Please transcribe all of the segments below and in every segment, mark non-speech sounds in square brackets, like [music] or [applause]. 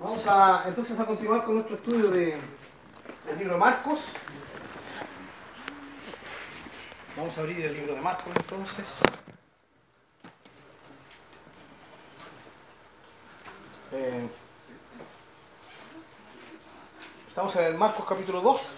Vamos a entonces a continuar con nuestro estudio de, del libro de Marcos. Vamos a abrir el libro de Marcos entonces. Eh, estamos en el Marcos capítulo 2.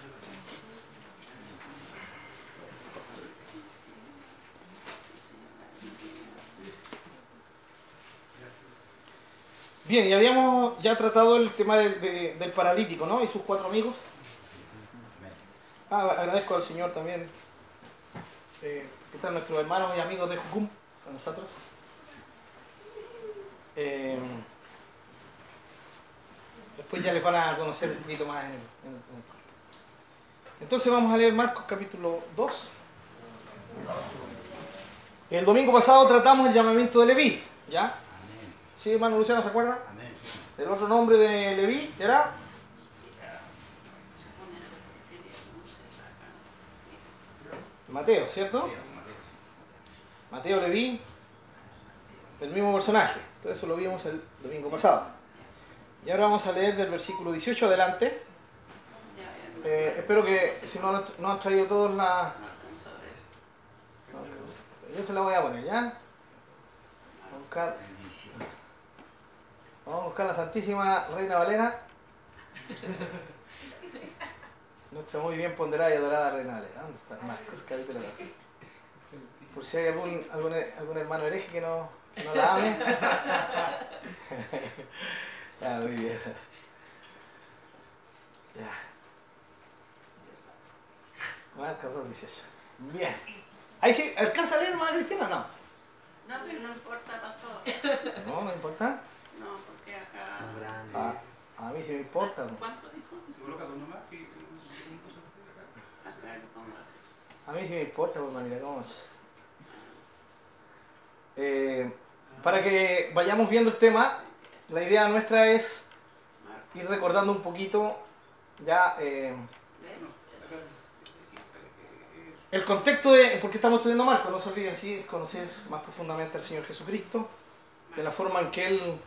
Bien, y habíamos ya tratado el tema de- del paralítico, ¿no? Y sus cuatro amigos. Ah, agradezco al Señor también. Eh, están nuestros hermanos y amigos de Jucum con nosotros. Eh, después ya les van a conocer un poquito más en en en. Entonces vamos a leer Marcos capítulo 2. El domingo pasado tratamos el llamamiento de Leví, ¿ya? ¿Sí, hermano Luciano, se acuerda? Amén. El otro nombre de Leví era Mateo, ¿cierto? Mateo Leví, el mismo personaje. Todo eso lo vimos el domingo pasado. Y ahora vamos a leer del versículo 18 adelante. Eh, espero que si no, no han traído todos la... Yo se la voy a poner, ¿ya? Buscar, vamos a buscar la Santísima Reina Valera. [laughs] Nuestra muy bien ponderada y adorada Reina Valera. ¿Dónde está? Marcos, capítulo 2. Por si hay algún, algún, algún hermano hereje que no, que no la ame. [laughs] ah, muy bien. Ya. Marcos 2, 18. Bien. Ahí sí, ¿alcanza a leer hermano Cristina o no? No, pero no importa, pastor. No, no importa. No, grande. Ah, a mí sí me importa. ¿Cuánto dijo? A mí sí me importa, pues, manita, ¿cómo es? Eh, para que vayamos viendo el tema, la idea nuestra es Marco. ir recordando un poquito ya eh, el contexto de por qué estamos estudiando Marcos. No se olviden, sí, es conocer más profundamente al Señor Jesucristo, de la forma en que Él,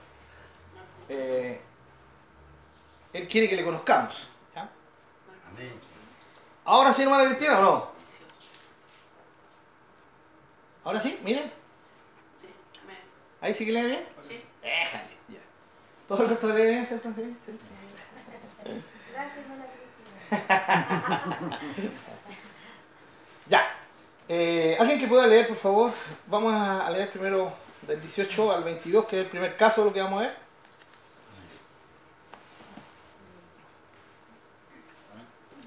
eh, él quiere que le conozcamos. ¿ya? Amén. Ahora sí, hermana Cristina, o no? 18. Ahora sí, miren, Sí, amén. ahí sí que lee bien. Sí. Déjale, ya. ¿Todo el resto lee bien, cierto? Sí, sí. Gracias, hermana Cristina. [laughs] Ya. Eh, Alguien que pueda leer, por favor. Vamos a leer primero del 18 al 22, que es el primer caso de lo que vamos a ver.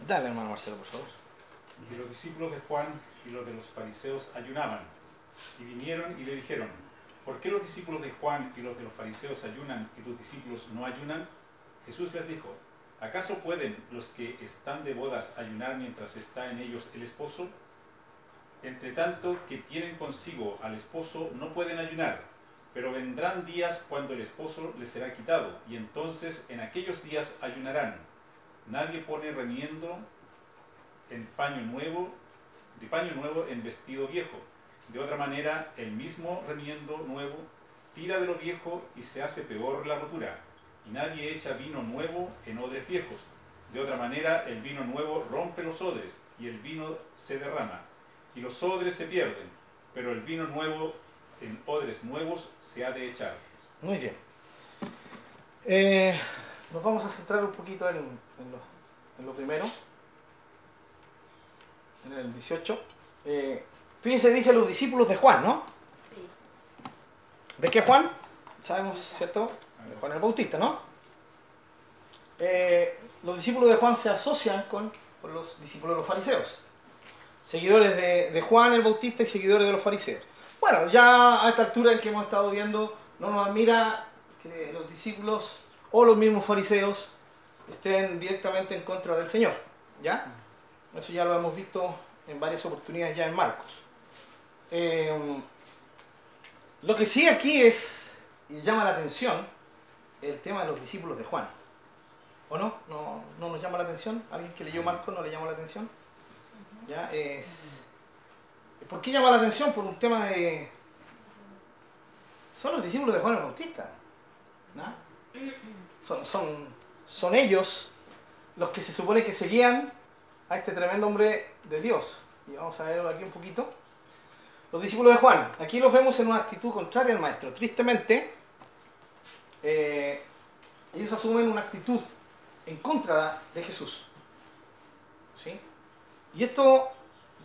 Dale, hermano Marcelo, por favor. Y los discípulos de Juan y los de los fariseos ayunaban. Y vinieron y le dijeron, ¿por qué los discípulos de Juan y los de los fariseos ayunan y tus discípulos no ayunan? Jesús les dijo, ¿acaso pueden los que están de bodas ayunar mientras está en ellos el esposo? Entre tanto que tienen consigo al esposo no pueden ayunar, pero vendrán días cuando el esposo les será quitado, y entonces en aquellos días ayunarán. Nadie pone remiendo en paño nuevo, de paño nuevo en vestido viejo. De otra manera, el mismo remiendo nuevo tira de lo viejo y se hace peor la rotura. Y nadie echa vino nuevo en odres viejos. De otra manera, el vino nuevo rompe los odres y el vino se derrama. Y los odres se pierden, pero el vino nuevo en odres nuevos se ha de echar. Muy bien. Eh, nos vamos a centrar un poquito en, en lo, en lo primero. En el 18. Eh, fíjense, dice los discípulos de Juan, ¿no? Sí. ¿De qué Juan? Sabemos, ¿cierto? De Juan el Bautista, ¿no? Eh, los discípulos de Juan se asocian con, con los discípulos de los fariseos. Seguidores de, de Juan el Bautista y seguidores de los fariseos. Bueno, ya a esta altura en que hemos estado viendo, no nos admira que los discípulos o los mismos fariseos estén directamente en contra del Señor. ¿Ya? Eso ya lo hemos visto en varias oportunidades ya en Marcos. Eh, lo que sí aquí es, y llama la atención, el tema de los discípulos de Juan. ¿O no? ¿No, no nos llama la atención? ¿Alguien que leyó Marcos no le llama la atención? ¿Ya? Es... ¿Por qué llama la atención? Por un tema de... Son los discípulos de Juan el Bautista. ¿no? son, son, son ellos los que se supone que seguían a este tremendo hombre de Dios. Y vamos a verlo aquí un poquito. Los discípulos de Juan, aquí los vemos en una actitud contraria al maestro. Tristemente, eh, ellos asumen una actitud en contra de Jesús. ¿Sí? Y esto,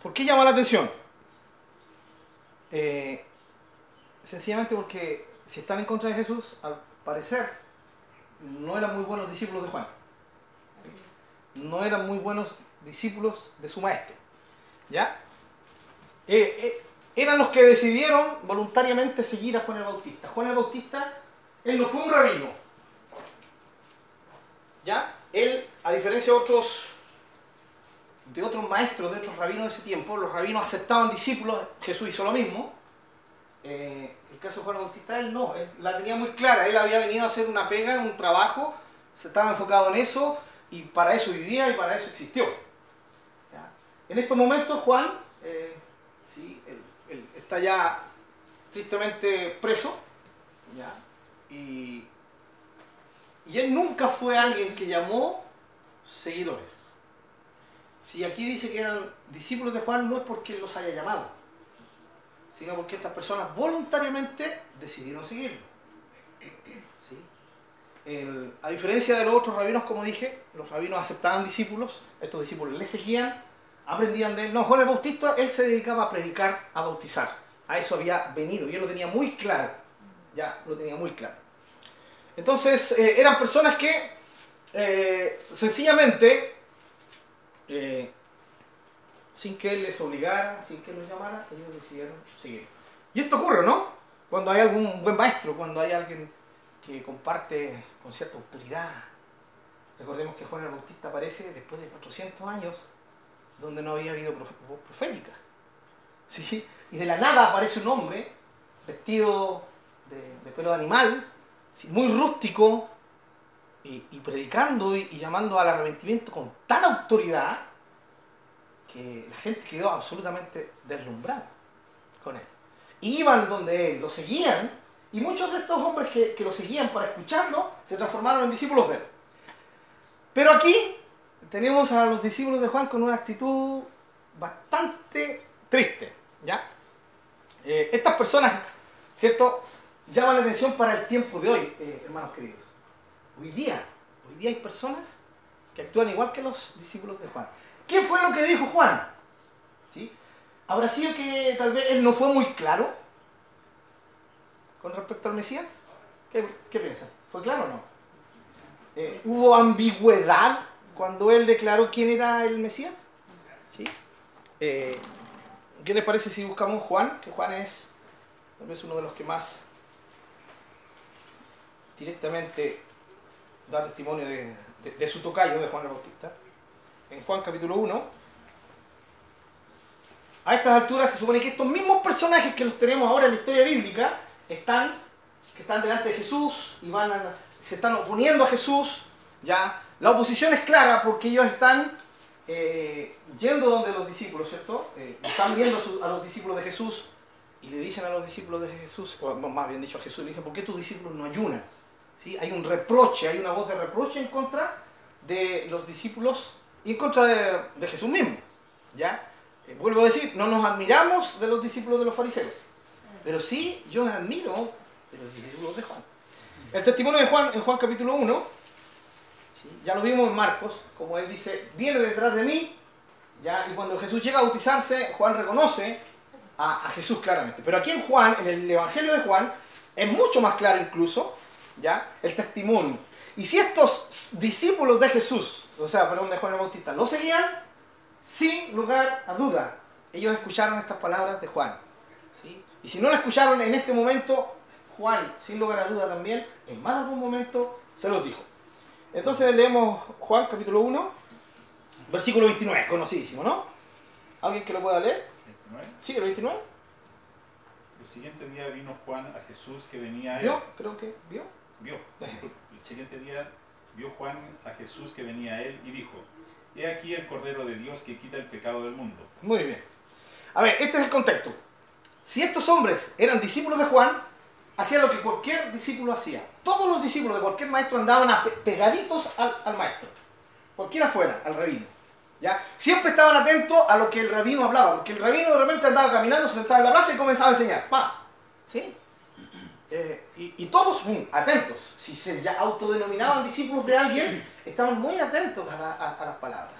¿por qué llama la atención? Eh, sencillamente porque si están en contra de Jesús, al parecer no eran muy buenos discípulos de Juan. No eran muy buenos discípulos de su maestro. ¿Ya? Eh, eh, eran los que decidieron voluntariamente seguir a Juan el Bautista. Juan el Bautista, él no fue un rabino. ¿Ya? Él, a diferencia de otros, de otros maestros, de otros rabinos de ese tiempo, los rabinos aceptaban discípulos, Jesús hizo lo mismo. Eh, el caso de Juan Bautista, él no, la tenía muy clara, él había venido a hacer una pega, un trabajo, se estaba enfocado en eso y para eso vivía y para eso existió. En estos momentos Juan, eh, sí, él, está ya tristemente preso. Y, y él nunca fue alguien que llamó seguidores. Si aquí dice que eran discípulos de Juan, no es porque él los haya llamado, sino porque estas personas voluntariamente decidieron seguirlo. [clears throat] ¿Sí? A diferencia de los otros rabinos, como dije, los rabinos aceptaban discípulos, estos discípulos le seguían, aprendían de él. No, Juan el Bautista, él se dedicaba a predicar, a bautizar. A eso había venido, y él lo tenía muy claro. Ya, lo tenía muy claro. Entonces, eh, eran personas que eh, sencillamente, eh, sin que él les obligara, sin que los llamara, ellos decidieron seguir. Y esto ocurre, ¿no? Cuando hay algún buen maestro, cuando hay alguien que comparte con cierta autoridad. Recordemos que Juan el Bautista aparece después de 400 años, donde no había habido voz profética. ¿Sí? Y de la nada aparece un hombre vestido de, pelo de animal, muy rústico, y, y predicando y, y llamando al arrepentimiento con tal autoridad que la gente quedó absolutamente deslumbrada con él. Iban donde él, lo seguían, y muchos de estos hombres que, que lo seguían para escucharlo se transformaron en discípulos de él. Pero aquí tenemos a los discípulos de Juan con una actitud bastante triste, ¿ya? Eh, estas personas, ¿cierto? Llaman la atención para el tiempo de hoy, eh, hermanos queridos. Hoy día, hoy día hay personas que actúan igual que los discípulos de Juan. ¿Qué fue lo que dijo Juan? ¿Sí? ¿Habrá sido que tal vez él no fue muy claro con respecto al Mesías? ¿Qué, qué piensan? ¿Fue claro o no? Eh, ¿Hubo ambigüedad cuando él declaró quién era el Mesías? ¿Sí? Eh, ¿Qué les parece si buscamos Juan? Que Juan es tal vez uno de los que más directamente da testimonio de, de- de su tocayo, de Juan el Bautista. En Juan capítulo 1, a estas alturas se supone que estos mismos personajes que los tenemos ahora en la historia bíblica están, que están delante de Jesús y van a- se están oponiendo a Jesús. ¿ya? La oposición es clara porque ellos están eh, yendo donde los discípulos, ¿cierto? Eh, están viendo a, los discípulos de Jesús y le dicen a los discípulos de Jesús, o más bien dicho a Jesús, le dicen, ¿por qué tus discípulos no ayunan? ¿Sí? Hay un reproche, hay una voz de reproche en contra de los discípulos y en contra de, de Jesús mismo. ¿ya? Eh, vuelvo a decir, no nos admiramos de los discípulos de los fariseos, pero sí yo me admiro de los discípulos de Juan. El testimonio de Juan en Juan capítulo 1, ¿sí? ya lo vimos en Marcos, como él dice, viene detrás de mí, ¿ya? y cuando Jesús llega a bautizarse, Juan reconoce a, a Jesús claramente. Pero aquí en Juan, en el Evangelio de Juan, es mucho más claro incluso, ¿ya? El testimonio. Y si estos discípulos de Jesús, o sea, perdón, de Juan el Bautista, lo seguían, sin lugar a duda, ellos escucharon estas palabras de Juan. ¿sí? Y si no lo escucharon en este momento, Juan, sin lugar a duda también, en más de algún momento se los dijo. Entonces leemos Juan capítulo 1, versículo 29, conocidísimo, ¿no? ¿Alguien que lo pueda leer? 29. ¿Sí, el 29? El siguiente día vino Juan a Jesús que venía a él. ¿Vio? Creo que vio. Vio. [laughs] El siguiente día vio Juan a Jesús que venía a él y dijo, He aquí el Cordero de Dios que quita el pecado del mundo. Muy bien. A ver, este es el contexto. Si estos hombres eran discípulos de Juan, hacía lo que cualquier discípulo hacía. Todos los discípulos de cualquier maestro andaban pegaditos al, al maestro. Cualquiera fuera, al rabino. ¿ya? Siempre estaban atentos a lo que el rabino hablaba, porque el rabino de repente andaba caminando, se sentaba en la plaza y comenzaba a enseñar. ¡Pa! ¿Sí? Eh, y, todos mm, atentos. Si se ya autodenominaban discípulos de alguien, estaban muy atentos a, la- a- a las palabras.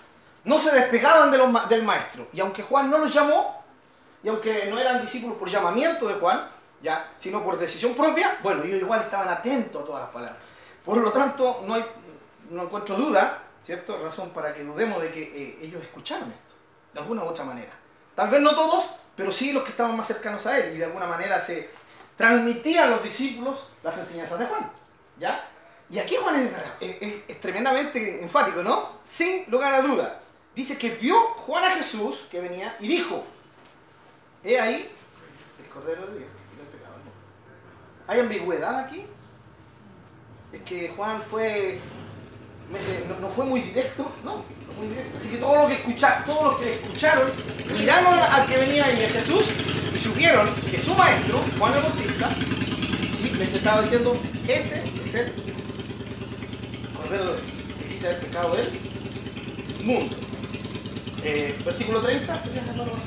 No se despegaban de del maestro. Y aunque Juan no los llamó, y aunque no eran discípulos por llamamiento de Juan, ya, sino por decisión propia, bueno, ellos igual estaban atentos a todas las palabras. Por lo tanto, no, hay, no encuentro duda, ¿cierto? Razón para que dudemos de que eh, ellos escucharon esto, de alguna u otra manera. Tal vez no todos, pero sí los que estaban más cercanos a él, y de alguna manera se transmitían a los discípulos las enseñanzas de Juan, ¿ya? Y aquí Juan es, tremendamente enfático, ¿no? Sin lugar a duda. Dice que vio Juan a Jesús que venía y dijo, he ahí el Cordero de Dios. ¿Hay ambigüedad aquí? Es que Juan fue, no, no fue muy directo, ¿no? No fue muy directo. Así que todos los que, escucha, todos los que le escucharon miraron al que venía ahí de Jesús y supieron que su maestro, Juan el Bautista, ¿sí? les estaba diciendo, ese es el Cordero de Dios que quita el pecado del mundo. Eh, versículo 30, ¿sería más o menos?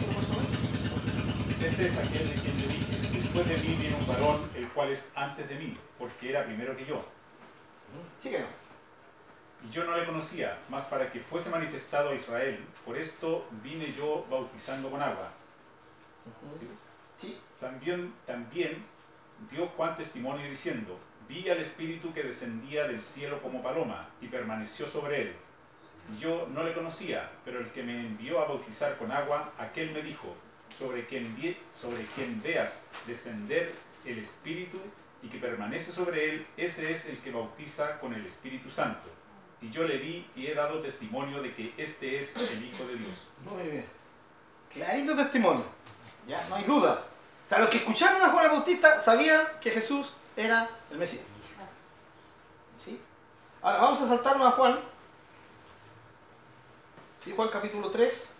Este es aquel de quien le dije, después de mí viene un varón, el cual es antes de mí, porque era primero que yo. Sí que no. Y yo no le conocía, mas para que fuese manifestado a Israel, por esto vine yo bautizando con agua. Sí. También, también dio Juan testimonio diciendo, vi al Espíritu que descendía del cielo como paloma y permaneció sobre él. Y yo no le conocía, pero el que me envió a bautizar con agua, aquel me dijo, sobre quien, vi- sobre quien veas descender el Espíritu y que permanece sobre él, ese es el que bautiza con el Espíritu Santo. Y yo le vi y he dado testimonio de que este es el Hijo de Dios. Muy bien. Clarito testimonio. Ya, no hay duda. O sea, los que escucharon a Juan el Bautista sabían que Jesús era el Mesías. ¿Sí? Ahora vamos a saltarnos a Juan. ¿Sí? Juan capítulo 3.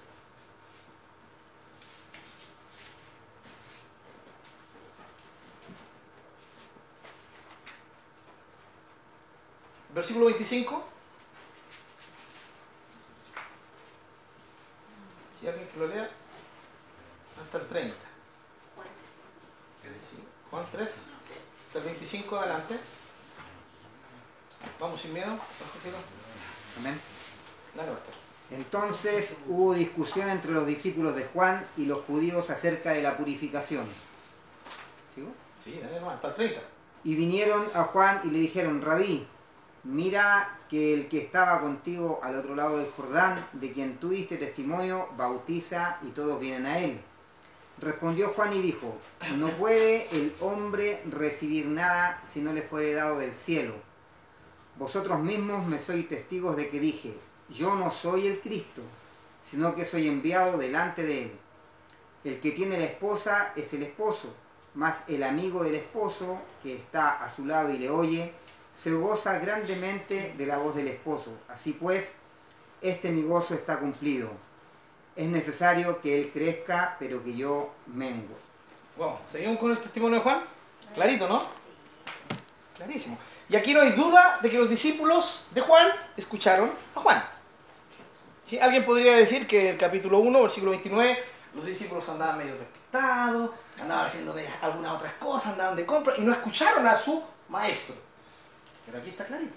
Versículo 25. Si alguien que lo lea, hasta el 30. Bueno, Sí. Juan 3, hasta el 25 adelante. Vamos sin miedo. Amén. Dale. Entonces hubo discusión entre los discípulos de Juan y los judíos acerca de la purificación. ¿Sigo? Sí, dale nomás, hasta el 30. Y vinieron a Juan y le dijeron, Rabí, mira que el que estaba contigo al otro lado del Jordán, de quien tú diste testimonio, bautiza y todos vienen a él. Respondió Juan y dijo, no puede el hombre recibir nada si no le fuere dado del cielo. Vosotros mismos me sois testigos de que dije, yo no soy el Cristo, sino que soy enviado delante de él. El que tiene la esposa es el esposo, mas el amigo del esposo, que está a su lado y le oye, se goza grandemente de la voz del esposo. Así pues, este mi gozo está cumplido. Es necesario que él crezca, pero que yo mengo. Bueno, seguimos con el testimonio de Juan. Clarito, ¿no? Clarísimo. Y aquí no hay duda de que los discípulos de Juan escucharon a Juan. ¿Sí? Alguien podría decir que en el capítulo 1, versículo 29, los discípulos andaban medio despestados, andaban haciendo algunas otras cosas, andaban de compra y no escucharon a su maestro. Pero aquí está clarito.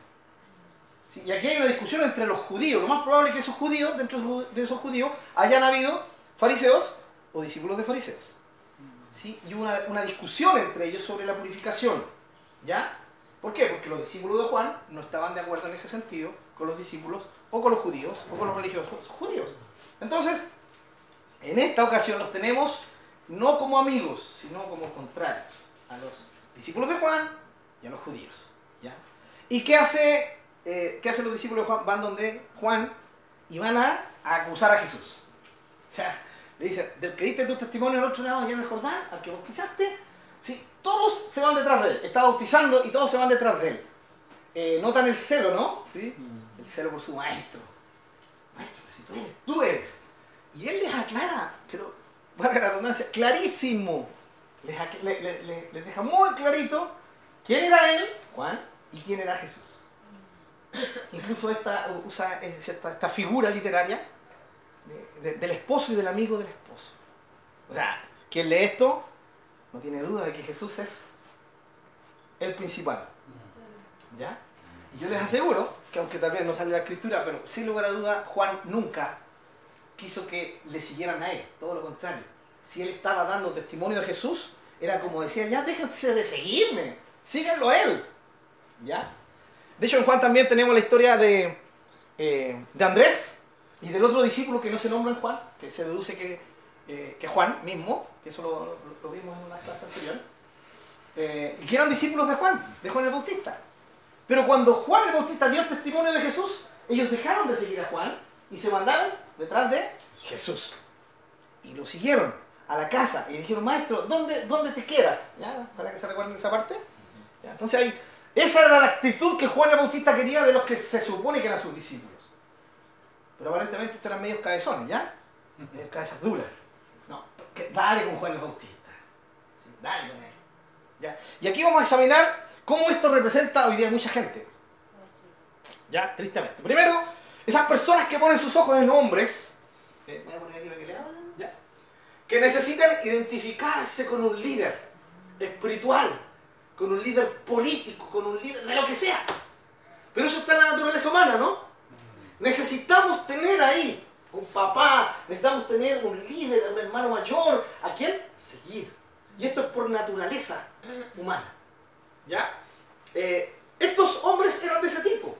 Y aquí hay una discusión entre los judíos. Lo más probable es que esos judíos, dentro de esos judíos, hayan habido fariseos o discípulos de fariseos. y una, una discusión entre ellos sobre la purificación. ¿Ya? ¿Por qué? Porque los discípulos de Juan no estaban de acuerdo en ese sentido con los discípulos o con los judíos o con los religiosos judíos. Entonces, en esta ocasión los tenemos no como amigos, sino como contrarios a los discípulos de Juan y a los judíos. ¿ya? ¿Y qué hace, eh, qué hacen los discípulos de Juan? Van donde Juan y van a, a acusar a Jesús. O sea, le dice, del que diste tu testimonio al otro lado allá en el Jordán, al que bautizaste, ¿sí? todos se van detrás de él. Está bautizando y todos se van detrás de él. Eh, notan el celo, ¿no? ¿Sí? El celo por su maestro. Maestro, si tú eres, tú eres. Y él les aclara, pero, valga la redundancia, clarísimo, les, acl- le- le- le- les deja muy clarito quién era él, Juan, y quién era Jesús. Incluso esta, usa esta, esta figura literaria de- de- del esposo y del amigo del esposo. O sea, quien lee esto no tiene duda de que Jesús es el principal. ¿Ya? Y yo les aseguro que aunque tal vez no sale la escritura, pero sin lugar a duda, Juan nunca quiso que le siguieran a él, todo lo contrario. Si él estaba dando testimonio de Jesús, era como decía, ya déjense de seguirme, síganlo a él. ¿Ya? De hecho, en Juan también tenemos la historia de, eh, de Andrés y del otro discípulo que no se nombra en Juan, que se deduce que, eh, que Juan mismo, que eso lo, lo- vimos en una clase anterior, eh, que eran discípulos de Juan, de Juan el Bautista. Pero cuando Juan el Bautista dio testimonio de Jesús, ellos dejaron de seguir a Juan y se mandaron detrás de Jesús. Y lo siguieron a la casa y dijeron, maestro, ¿dónde, dónde te quedas? ¿Ya? Para que se recuerden esa parte. ¿Ya? Entonces ahí, esa era la actitud que Juan el Bautista quería de los que se supone que eran sus discípulos. Pero aparentemente estos eran medios cabezones, ¿ya? Medios cabezas duras. No, dale con Juan el Bautista. Dale con él. ¿Ya? Y aquí vamos a examinar cómo esto representa hoy día mucha gente. ¿Ya? Tristemente. Primero, esas personas que ponen sus ojos en hombres, eh, voy a poner aquí para que lean, ¿ya? que necesitan identificarse con un líder espiritual, con un líder político, con un líder de lo que sea. Pero eso está en la naturaleza humana, ¿no? Necesitamos tener ahí un papá, necesitamos tener un líder, un hermano mayor, a quien seguir. Y esto es por naturaleza humana. ¿Ya? Eh, estos hombres eran de ese tipo.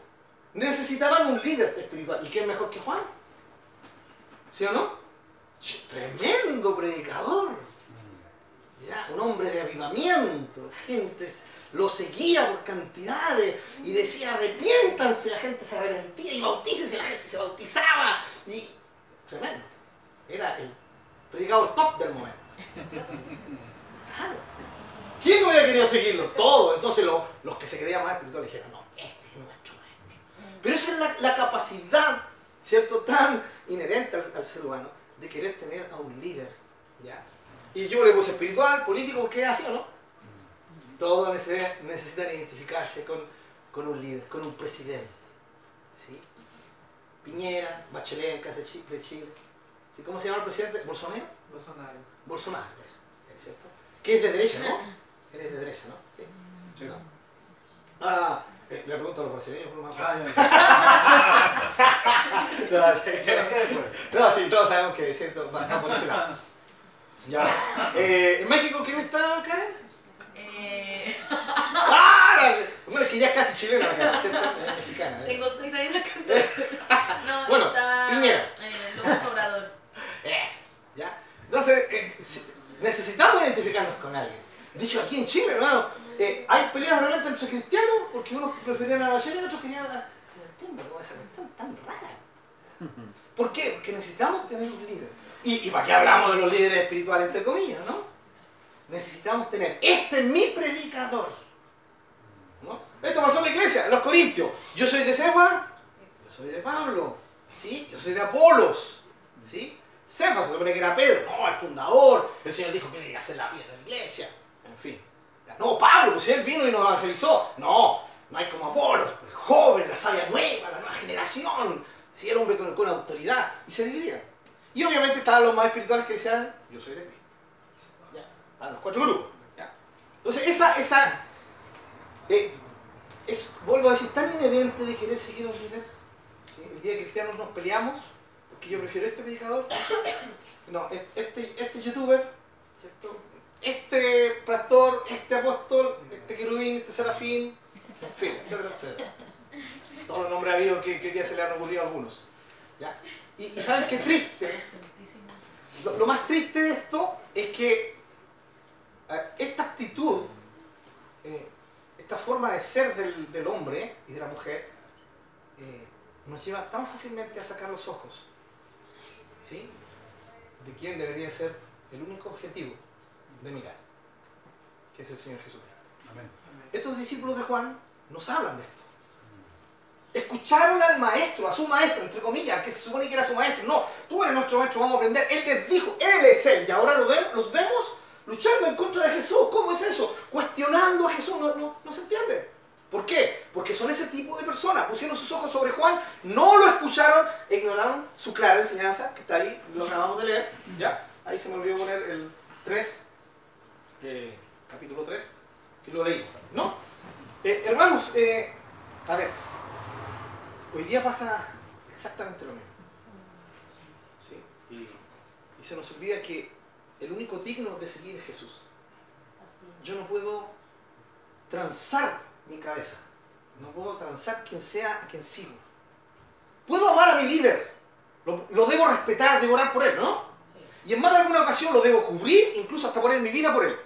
Necesitaban un líder espiritual. ¿Y quién mejor que Juan? ¿Sí o no? Tremendo predicador. Ya, un hombre de avivamiento. La gente lo seguía por cantidades y decía arrepiéntanse. La gente se arrepentía y bautícese. La gente se bautizaba. Y tremendo. Era el predicador top del momento. Claro. ¿Quién hubiera querido seguirlo? Todo. Entonces lo- los que se creían más espirituales dijeron, no, este es nuestro maestro. Pero esa es la, la capacidad, ¿cierto? Tan inherente al, al ser humano de querer tener a un líder. ¿ya? Y yo le puse espiritual, político, ¿qué así o no? Todos necesitan, necesitan identificarse con, con un líder, con un presidente. ¿sí? Piñera, Bachelet en caso de Chi- de Chile. ¿Sí? ¿Cómo se llama el presidente? ¿Bolsonaro? Bolsonaro. Bolsonaro, eso, ¿es ¿cierto? Que es de derecha, ¿no? Él es de derecha, ¿no? Sí. Sí. Ah, eh, le pregunto a los brasileños por más Ah, [laughs] No, sí, no, todos sabemos que ¿cierto? va va por ese lado. Ya. Eh, ¿En México quién está, Karen? Eh, [laughs] ¡Ah! la- Bueno, es que ya es casi chilena, Karen, ¿cierto? Es mexicana. ¿eh? tengo seis años la cantidad. [laughs] No, Bueno, está Piñera. eh, López Obrador. Eso, ¿ya? Entonces, eh, si- necesitamos identificarnos con alguien. De hecho, aquí en Chile, hermano, eh, hay peleas realmente entre cristianos porque unos preferían a Bachelet y otros querían a... No entiendo cómo esa cuestión tan rara. ¿Por qué? Porque necesitamos tener un líder. Y, para qué hablamos de los líderes espirituales, entre comillas, ¿no? Necesitamos tener, este es mi predicador. ¿no? Esto pasó en la iglesia, los Corintios. Yo soy de Cefa, yo soy de Pablo, ¿sí? Yo soy de Apolos, ¿sí? Cefa se supone que era Pedro, no, el fundador. El Señor dijo que debía ser la piedra de la iglesia. En fin. No, Pablo, pues él vino y nos evangelizó. No, no hay como Apolos, pues, joven, la sabia nueva, la nueva generación. Sí, era hombre con, autoridad. Y se dividían. Y obviamente estaban los más espirituales que decían, yo soy de Cristo. ¿Ya? Los cuatro grupos. ¿ya? Entonces, esa, esa eh, es, vuelvo a decir, tan inherente de querer seguir a un líder. ¿sí? El día que cristianos nos peleamos, porque yo prefiero este predicador, [coughs] no, es- este, este youtuber, este pastor, este apóstol, este querubín, este serafín, en fin, etcétera. Todos los nombres habidos que, que día se le han ocurrido a algunos. ¿ya? Y, y ¿saben qué triste? Lo, lo más triste de esto es que esta actitud, eh, esta forma de ser del, del hombre y de la mujer, eh, nos lleva tan fácilmente a sacar los ojos, ¿sí? De quién debería ser el único objetivo de mirar, que es el Señor Jesucristo. Amén. Estos discípulos de Juan nos hablan de esto. Escucharon al maestro, a su maestro, entre comillas, que se supone que era su maestro. No, tú eres nuestro maestro, vamos a aprender. Él les dijo, Él es Él. Y ahora los vemos, luchando en contra de Jesús. ¿Cómo es eso? Cuestionando a Jesús. No, no, no se entiende. ¿Por qué? Porque son ese tipo de personas. Pusieron sus ojos sobre Juan, no lo escucharon, ignoraron su clara enseñanza, que está ahí, lo acabamos de leer. ¿Ya? Ahí se me olvidó poner el 3, eh, capítulo 3, que lo leí. ¿No? Eh, hermanos, eh, a ver, hoy día pasa exactamente lo mismo. ¿Sí? Y, se nos olvida que el único digno de seguir es Jesús. Yo no puedo transar mi cabeza. No puedo transar quien sea a quien sigo. Puedo amar a mi líder. Lo, lo debo respetar, debo orar por él, ¿no? Y en más de alguna ocasión lo debo cubrir, incluso hasta poner mi vida por él.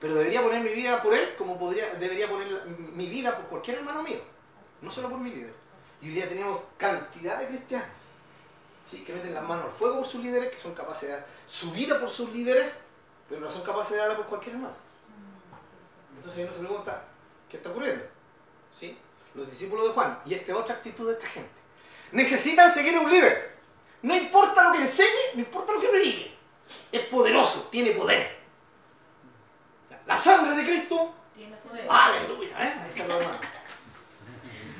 Pero debería poner mi vida por él como podría, debería poner mi vida por cualquier hermano mío. No solo por mi líder. Y hoy día tenemos cantidad de cristianos ¿sí? que meten las manos al fuego por sus líderes, que son capaces de dar su vida por sus líderes, pero no son capaces de darla por cualquier hermano. Entonces uno se pregunta, ¿qué está ocurriendo? ¿Sí? Los discípulos de Juan y esta otra actitud de esta gente. Necesitan seguir a un líder. No importa lo que enseñe, no importa lo que predique. Es poderoso, tiene poder. La sangre de Cristo, Tienes poder. aleluya. ¿eh? Ahí está lo demás.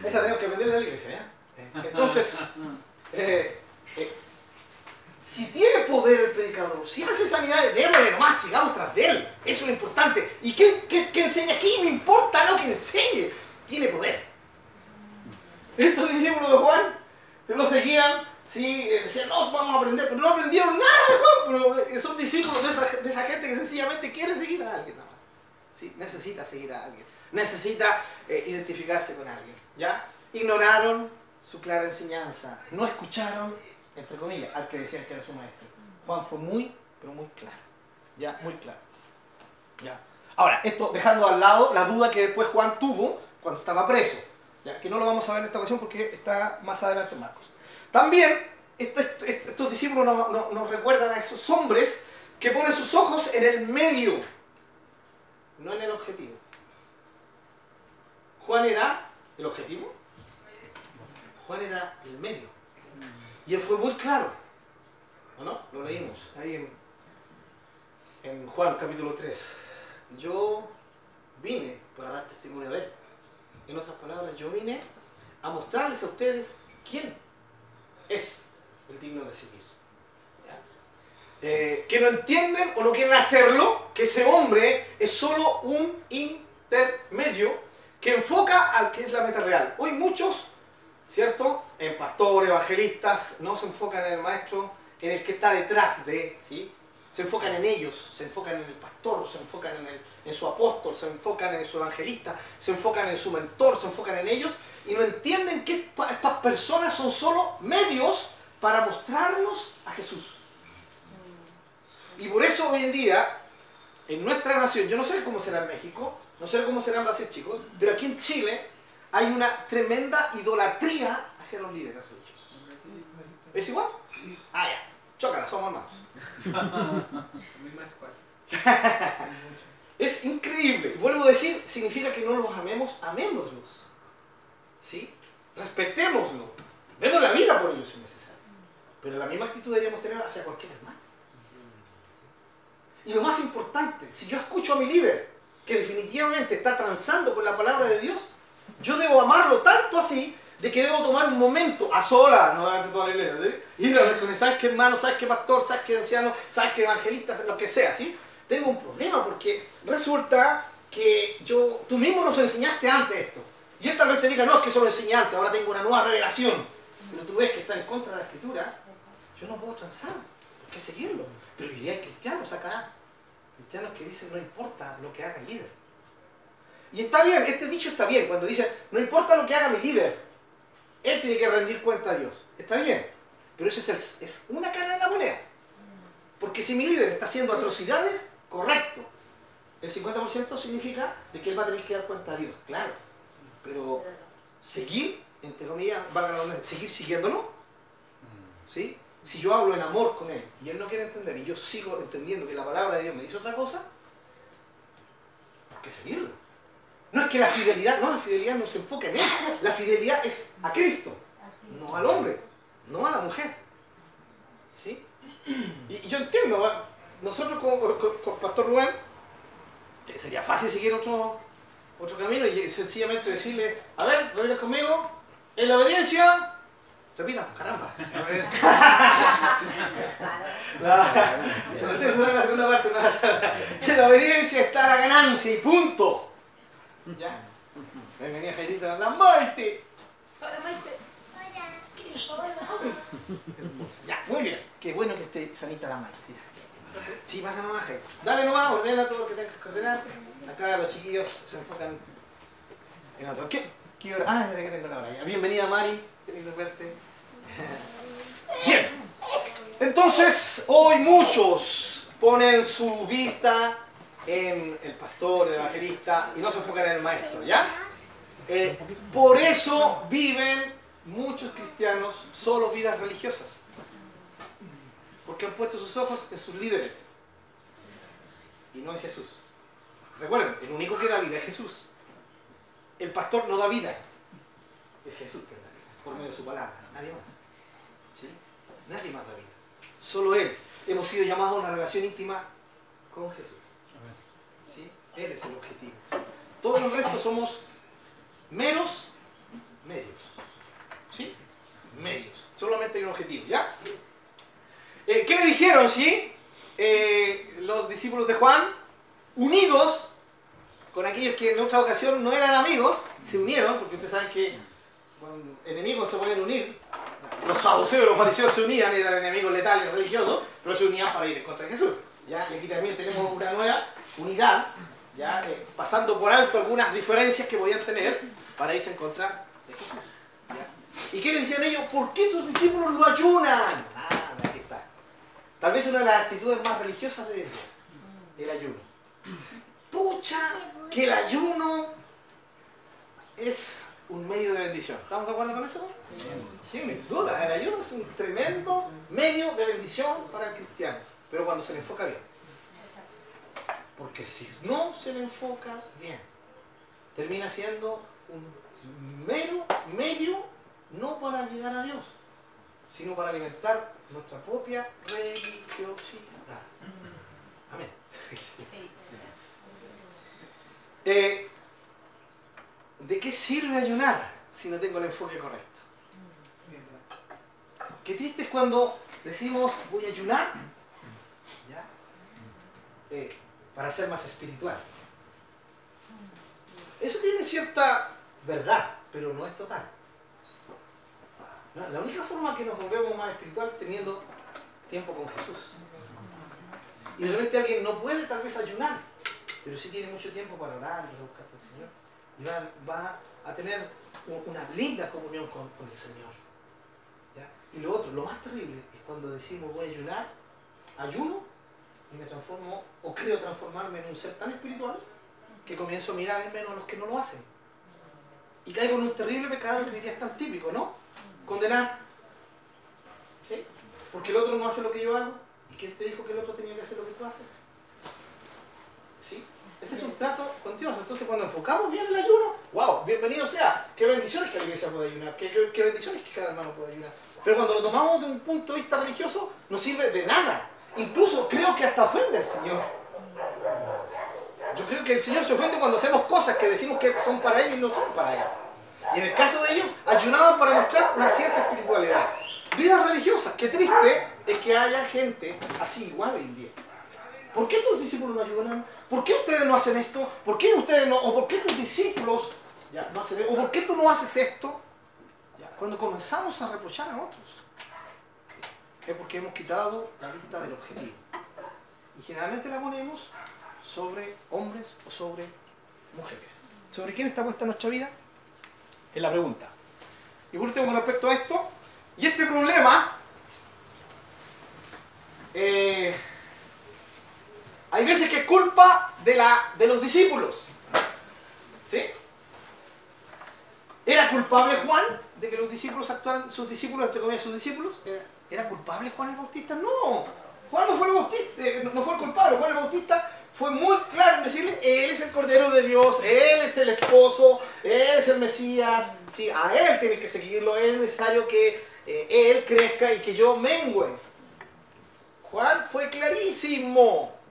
Esa tenemos que aprenderla en la iglesia. ¿ya? Entonces, [laughs] eh, eh, si tiene poder el predicador, si hace sanidades, démosle nomás, sigamos tras de él. Eso es lo importante. ¿Y qué, qué, qué enseña aquí? No importa lo que enseñe, tiene poder. Estos discípulos de Juan lo seguían, sí, eh, decían, no, vamos a aprender, pero no aprendieron nada de Juan. Pero eh, son discípulos de esa, de esa gente que sencillamente quiere seguir a alguien. más. Sí, necesita seguir a alguien. Necesita eh, identificarse con alguien. ¿ya? Ignoraron su clara enseñanza. No escucharon, entre comillas, al que decían que era su maestro. Juan fue muy, pero muy claro. ¿Ya? Muy claro. ¿Ya? Ahora, esto dejando al lado la duda que después Juan tuvo cuando estaba preso. ¿ya? Que no lo vamos a ver en esta ocasión porque está más adelante Marcos. También este- este- estos discípulos nos recuerdan a esos hombres que ponen sus ojos en el medio, no en el objetivo. Juan era el objetivo, Juan era el medio. Y él fue muy claro. ¿O no? Lo leímos ahí en, en Juan capítulo 3. Yo vine para dar testimonio de él. En otras palabras, yo vine a mostrarles a ustedes quién es el digno de seguir. Eh, que no entienden o no quieren hacerlo, que ese hombre es solo un intermedio que enfoca al que es la meta real. Hoy muchos, ¿cierto? En pastores, evangelistas, no se enfocan en el maestro, en el que está detrás de, ¿sí? Se enfocan en ellos, se enfocan en el pastor, se enfocan en, el- en su apóstol, se enfocan en su evangelista, se enfocan en su mentor, se enfocan en ellos y no entienden que esta- estas personas son solo medios para mostrarnos a Jesús. Y por eso hoy en día, en nuestra nación, yo no sé cómo será en México, no sé cómo será en Brasil, chicos, pero aquí en Chile hay una tremenda idolatría hacia los líderes religiosos. ¿Es igual? Ah, ya. Chócala, somos hermanos. [laughs] Es increíble. Vuelvo a decir, significa que no los amemos, amémoslos. ¿Sí? Respetémoslo. Demos la vida por ellos si es necesario. Pero la misma actitud deberíamos tener hacia cualquier hermano. Y lo más importante, si yo escucho a mi líder, que definitivamente está transando con la palabra de Dios, yo debo amarlo tanto así, de que debo tomar un momento a sola, no delante de toda la iglesia, ¿sí? Ver con ¿sabes qué hermano? ¿Sabes qué pastor? ¿Sabes qué anciano? ¿Sabes qué evangelista? Lo que sea, ¿sí? Tengo un problema porque resulta que yo, tú mismo nos enseñaste antes esto. Y él tal vez te diga, no, es que eso lo enseñé antes, ahora tengo una nueva revelación. Pero tú ves que está en contra de la escritura, yo no puedo transar, hay que seguirlo. Pero hoy día hay cristianos acá, cristianos que dicen no importa lo que haga el líder. Y está bien, este dicho está bien, cuando dice no importa lo que haga mi líder, él tiene que rendir cuenta a Dios. Está bien, pero eso es, el- es una cara de la moneda. Porque si mi líder está haciendo atrocidades, correcto. El 50% significa de que él va a tener que dar cuenta a Dios, claro. Pero seguir, entre comillas, redundancia, seguir siguiéndolo, ¿sí? Si yo hablo en amor con él y él no quiere entender y yo sigo entendiendo que la palabra de Dios me dice otra cosa, ¿por qué seguirlo? No es que la fidelidad, no, la fidelidad no se enfoca en él, la fidelidad es a Cristo, no al hombre, no a la mujer. ¿Sí? Y, y yo entiendo, ¿va? nosotros con, con- con Pastor Rubén, eh, sería fácil seguir otro, otro camino y sencillamente decirle, a ver, repita conmigo, en la obediencia, repita, caramba. Es la segunda parte, no, en la obediencia está la ganancia y punto. ¿Ya? Bienvenida Jairita, la Maite. Hola Maite. Ya, muy bien. Qué bueno que esté sanita la Maite. Sí, pasa nomás, Jairita. Dale nomás, ordena todo lo que tengas que ordenar. Acá los chiquillos se enfocan en otro. ¿Qué? ¿Qué hora? Ah, que tengo la hora ya. Bienvenida Mari, Bien. Entonces, hoy muchos ponen su vista en el pastor, el evangelista, y no se enfocan en el maestro, ¿ya? Eh, por eso viven muchos cristianos solo vidas religiosas. Porque han puesto sus ojos en sus líderes y no en Jesús. Recuerden, el único que da vida es Jesús. El pastor no da vida. Es Jesús por medio de su palabra, nadie más. ¿Sí? Nadie más da vida. Solo Él. Hemos sido llamados a una relación íntima con Jesús. ¿Sí? Él es el objetivo. Todos los restos somos meros medios. ¿Sí? Medios. Solamente hay un objetivo, ¿ya? Eh, ¿Qué le dijeron, sí? Eh, los discípulos de Juan, unidos con aquellos que en otra ocasión no eran amigos, se unieron, porque ustedes saben que enemigos se pueden unir. Los saduceos y los fariseos se unían, eran enemigos letales religiosos, pero se unían para ir en contra de Jesús. ¿ya? Y aquí también tenemos una nueva unidad, ¿ya? Eh, pasando por alto algunas diferencias que podían tener para irse en contra de Jesús. ¿Y qué le decían ellos? ¿Por qué tus discípulos no ayunan? Ah, aquí está. Tal vez una de las actitudes más religiosas de ellos, el ayuno. Pucha, que el ayuno es un medio de bendición. ¿Estamos de acuerdo con eso? Sí, sin duda. El ayuno es un tremendo medio de bendición para el cristiano, pero cuando se le enfoca bien. Porque si no se le enfoca bien, termina siendo un mero medio no para llegar a Dios, sino para alimentar nuestra propia religiosidad. Amén. [laughs] Eh, ¿De qué sirve ayunar si no tengo el enfoque correcto? Qué triste es cuando decimos voy a ayunar. Eh, para ser más espiritual. Eso tiene cierta verdad, pero no es total. La única forma que nos volvemos más espiritual es teniendo tiempo con Jesús. Y de repente alguien no puede tal vez ayunar, pero sí tiene mucho tiempo para orar y buscar al Señor. Va, a tener una linda comunión con, el Señor. Y lo otro, lo más terrible, es cuando decimos voy a ayunar, ayuno y me transformo, o creo transformarme en un ser tan espiritual que comienzo a mirar en menos a los que no lo hacen. Y caigo en un terrible pecado que hoy es tan típico, ¿no? Condenar. ¿Sí? Porque el otro no hace lo que yo hago. ¿Y quién te dijo que el otro tenía que hacer lo que tú haces? ¿Sí? Este es un trato con Dios. Entonces, cuando enfocamos bien el ayuno, wow, bienvenido sea. Qué bendiciones que la iglesia puede ayunar. Qué, qué- qué bendiciones que cada hermano puede ayunar. Pero cuando lo tomamos de un punto de vista religioso, no sirve de nada. Incluso creo que hasta ofende al Señor. Yo creo que el Señor se ofende cuando hacemos cosas que decimos que son para Él y no son para Él. Y en el caso de ellos, ayunaban para mostrar una cierta espiritualidad. Vidas religiosas. Qué triste es que haya gente así igual hoy en día. ¿Por qué tus discípulos no ayunan? ¿Por qué ustedes no hacen esto? ¿Por qué ustedes no? ¿O por qué tus discípulos ya, no hacen esto? ¿O por qué tú no haces esto? Cuando comenzamos a reprochar a otros, es porque hemos quitado la vista del objetivo. Y generalmente la ponemos sobre hombres o sobre mujeres. ¿Sobre quién está puesta nuestra vida? Es la pregunta. Y por último, con respecto a esto, y este problema, eh, hay veces que es culpa de, la, de los discípulos. ¿Sí? ¿Era culpable Juan de que los discípulos actuaran, sus discípulos, entre comillas, sus discípulos? ¿Era, era culpable Juan el Bautista? No. Juan no fue el Bautista, eh, no fue el culpable. Juan el Bautista fue muy claro en decirle, Él es el Cordero de Dios, Él es el esposo, Él es el Mesías. Sí, a Él tiene que seguirlo, es necesario que eh, Él crezca y que yo mengüe. Juan fue clarísimo.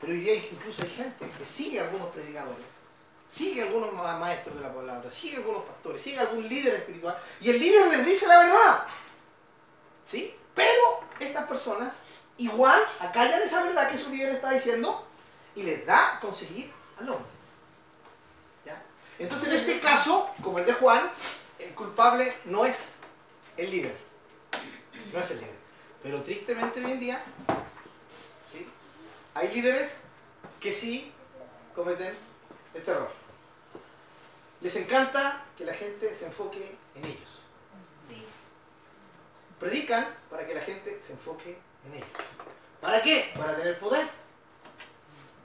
Pero hoy día incluso hay gente que sigue a algunos predicadores, sigue a algunos ma- maestros de la palabra, sigue a algunos pastores, sigue a algún líder espiritual, y el líder les dice la verdad. ¿Sí? Pero estas personas igual acallan esa verdad que su líder está diciendo y les da conseguir al hombre. ¿Ya? Entonces, en este caso, como el de Juan, el culpable no es el líder. No es el líder. Pero tristemente hoy en día. Hay líderes que sí cometen este error. Les encanta que la gente se enfoque en ellos. Sí. Predican para que la gente se enfoque en ellos. ¿Para qué? Para tener poder.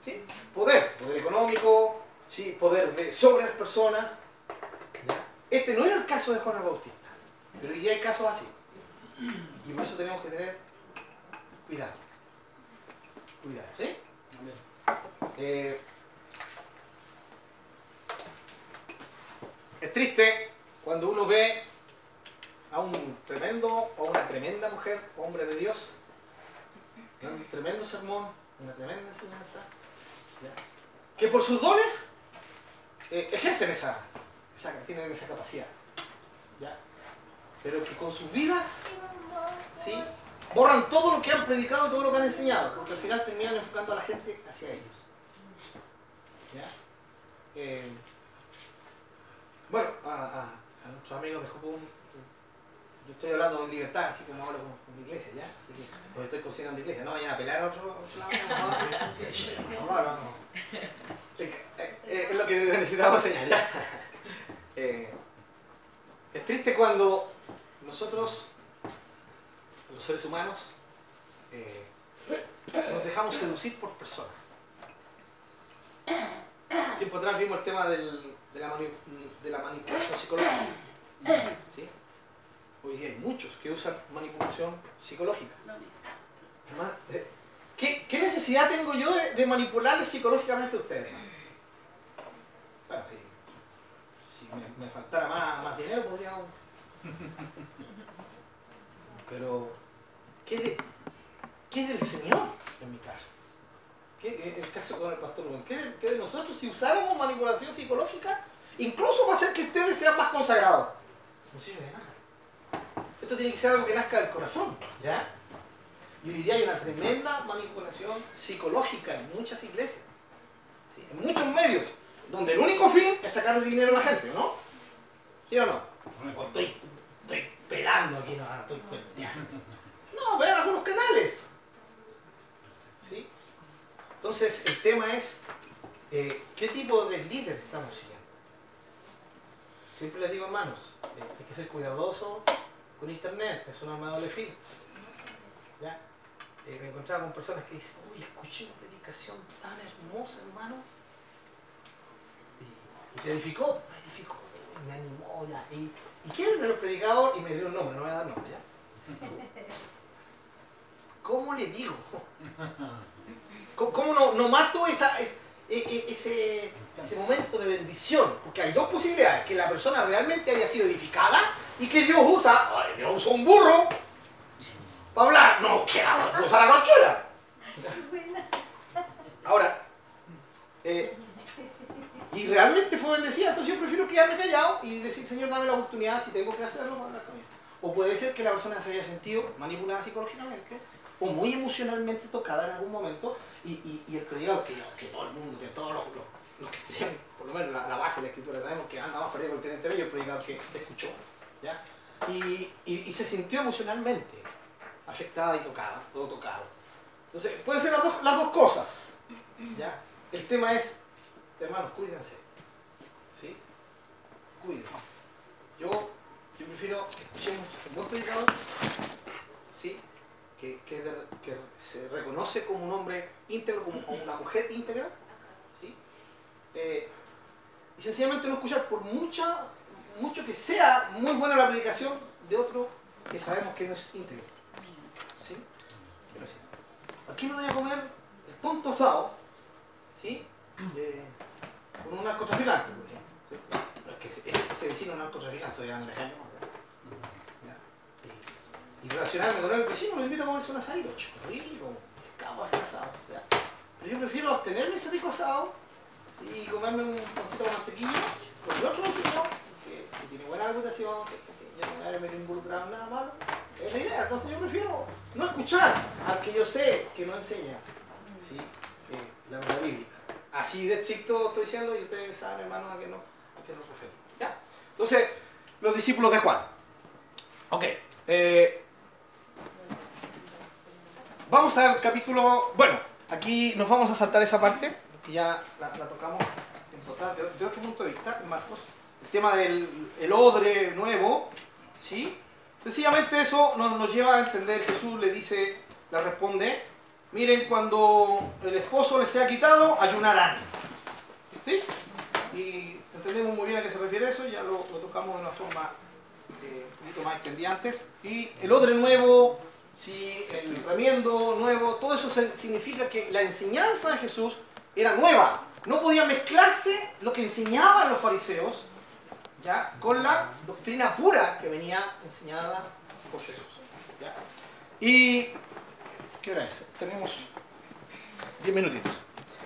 ¿Sí? Poder. Poder económico, ¿sí? poder de, sobre las personas. ¿Ya? Este no era el caso de Juan el Bautista, pero día hay casos así. Y por eso tenemos que tener cuidado. ¿Sí? Eh, es triste cuando uno ve a un tremendo o una tremenda mujer, hombre de Dios, un tremendo sermón, una tremenda enseñanza, que por sus dones eh, ejercen esa, esa, tienen esa capacidad, ¿ya? pero que con sus vidas ¿sí? Borran todo lo que han predicado y todo lo que han enseñado, porque al final terminan enfocando a la gente hacia ellos. ¿ya? Eh, bueno, a, a, a nuestros amigos de Jopún, yo estoy hablando en libertad, así como hablo con, con mi iglesia, ¿ya? Así que los estoy considerando iglesia. No vayan a pelar a otro, lado. No, no, no, [laughs] no. Eh, eh, Es lo que necesitamos enseñar, ¿ya? [laughs] Eh, es triste cuando nosotros, los seres humanos, eh, nos dejamos seducir por personas. Tiempo atrás vimos el tema del- de, la mani- de la manipulación psicológica. ¿sí? Hoy día hay muchos que usan manipulación psicológica. Además, eh, ¿qué, qué necesidad tengo yo de, de manipularles psicológicamente a ustedes? Bueno, si, si me, me faltara más, más dinero, podríamos... [laughs] Pero, ¿qué de, qué del Señor en mi caso? ¿Qué, en el caso con el pastor Rubén, ¿qué, de- qué de nosotros si usáramos manipulación psicológica? Incluso para hacer que ustedes sean más consagrados. No sirve de nada. Esto tiene que ser algo que nazca del corazón, ¿ya? Y hoy día hay una tremenda manipulación psicológica en muchas iglesias, ¿sí? en muchos medios, donde el único fin es sacar dinero a la gente, ¿no? ¿Sí o no? Estoy, estoy esperando aquí, no, estoy cuenteando. No, vean algunos canales. ¿Sí? Entonces, el tema es, eh, ¿qué tipo de líder estamos siguiendo? Siempre les digo, hermanos, eh, hay que ser cuidadoso con internet, es un arma de doble filo. ¿Ya? Eh, me encontraba con personas que dicen, uy, escuché una predicación tan hermosa, hermano. Y, te edificó, me edificó, me animó ya. Y, ¿y quién era el predicador? Y me dio un nombre, no voy a dar nombre, ¿ya? ¿Cómo le digo? ¿Cómo, no, no mato e- e- ese, ese momento de bendición? Porque hay dos posibilidades, que la persona realmente haya sido edificada y que Dios usa, Dios usa un burro para hablar. No, que usar a cualquiera. Ahora, eh, y realmente fue bendecida, entonces yo prefiero quedarme callado y decir, Señor, dame la oportunidad, si tengo que hacerlo, para. O puede ser que la persona se haya sentido manipulada psicológicamente o muy emocionalmente tocada en algún momento y, y, y el predicador, que, que todo el mundo, que todos los, los, los que creen, por lo menos la, base de la escritura, sabemos que anda más perdido por el teniente bello, el predicador que te escuchó. ¿ya? Y, y, se sintió emocionalmente afectada y tocada, todo tocado. Entonces, puede ser las dos, las dos cosas. ¿ya? El tema es, hermanos, cuídense. ¿Sí? Cuídense. Prefiero escuchemos un buen predicador, ¿sí? que, que, se reconoce como un hombre íntegro, como una mujer íntegra, ¿sí? Eh, y sencillamente no escuchar por mucha, mucho que sea muy buena la predicación de otro que sabemos que no es íntegro. ¿sí? Aquí me voy a comer el tonto asado, ¿sí? Eh, con un narcotraficante, por ejemplo. No, es que ese, vecino narcotraficante, estoy dando el ejemplo. ¿ya? Y relacionarme con sí, me lo invito a comerse un asadito, chico, rico, pescado así asado. ya. Pero yo prefiero abstenerme ese rico asado y comerme un pancito con mantequilla, con otro señor, que, tiene buena reputación, que, yo no me meter involucrado en nada malo. Es la idea, entonces yo prefiero no escuchar al que yo sé que no enseña ¿sí? eh, la verdad bíblica. Así de estricto estoy diciendo y ustedes saben, hermanos, a que no, a que no refiero. ¿Ya? Entonces, los discípulos de Juan. Ok. eh, vamos al capítulo. Bueno, aquí nos vamos a saltar esa parte, que ya la, tocamos en total, de, otro punto de vista, Marcos. El tema del el odre nuevo, ¿sí? Sencillamente eso nos, lleva a entender, Jesús le dice, le responde, miren, cuando el esposo les sea quitado, ayunarán. ¿Sí? Y entendemos muy bien a qué se refiere eso, ya lo, lo tocamos de una forma eh, un poquito más extendida antes. Y el odre nuevo, sí, el remiendo nuevo, todo eso significa que la enseñanza de Jesús era nueva. No podía mezclarse lo que enseñaban los fariseos ¿ya? con la doctrina pura que venía enseñada por Jesús. ¿ya? Y, ¿qué hora es? Tenemos 10 minutitos.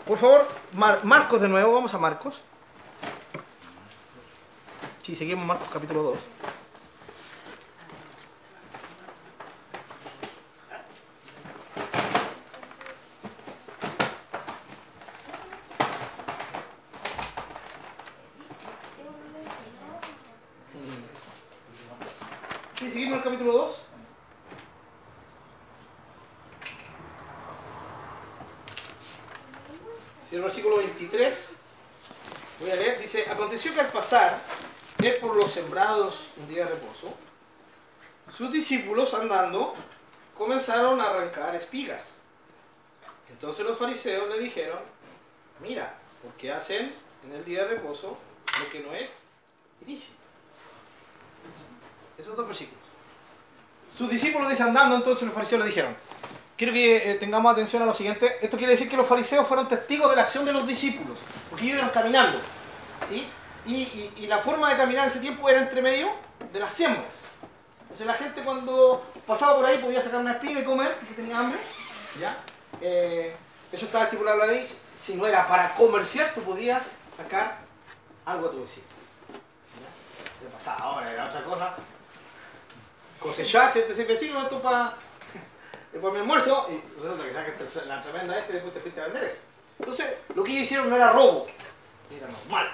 Por favor, Mar- Marcos de nuevo, vamos a Marcos. Sí, seguimos Marcos capítulo 2. Sí, seguimos el capítulo 2. Sí, el versículo 23. Voy a leer. Dice, aconteció que al pasar él por los sembrados un día de reposo, sus discípulos andando comenzaron a arrancar espigas. Entonces los fariseos le dijeron, mira, ¿por qué hacen en el día de reposo lo que no es ilícito? Esos dos versículos. Sus discípulos dicen andando, entonces los fariseos le dijeron. Quiero que eh, tengamos atención a lo siguiente. Esto quiere decir que los fariseos fueron testigos de la acción de los discípulos, porque ellos iban caminando. ¿sí? Y, y- y la forma de caminar en ese tiempo era entre medio de las siembras. Entonces la gente cuando pasaba por ahí podía sacar una espiga y comer, porque tenía hambre. ¿ya? Eh, eso estaba estipulado en la ley. Si no era para comerciar, tú podías sacar algo a tu vecino. ¿ya? ¿Qué pasaba ahora? Era otra cosa cosechar, ¿cierto? Vecino, esto para [laughs] después mi almuerzo, y resulta que sacaste la tremenda este y después te fuiste vender eso. Entonces, lo que ellos hicieron no era robo, era normal.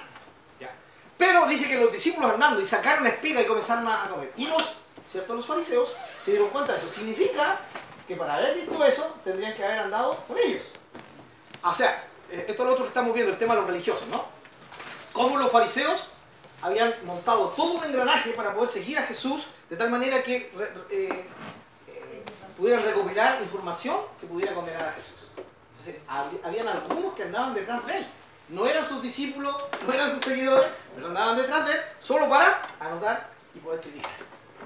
¿ya? Pero dice que los discípulos andando y sacaron espiga y comenzaron a comer. Y ¿cierto? Los fariseos se dieron cuenta de eso. Significa que para haber visto eso, tendrían que haber andado con ellos. O sea, eh, esto es lo otro que estamos viendo, el tema de los religiosos, ¿no? Cómo los fariseos habían montado todo un engranaje para poder seguir a Jesús de tal manera que eh, eh, pudieran recopilar información que pudiera condenar a Jesús. Entonces, hab- habían algunos que andaban detrás de él. No eran sus discípulos, no eran sus seguidores, pero andaban detrás de él solo para anotar y poder criticar.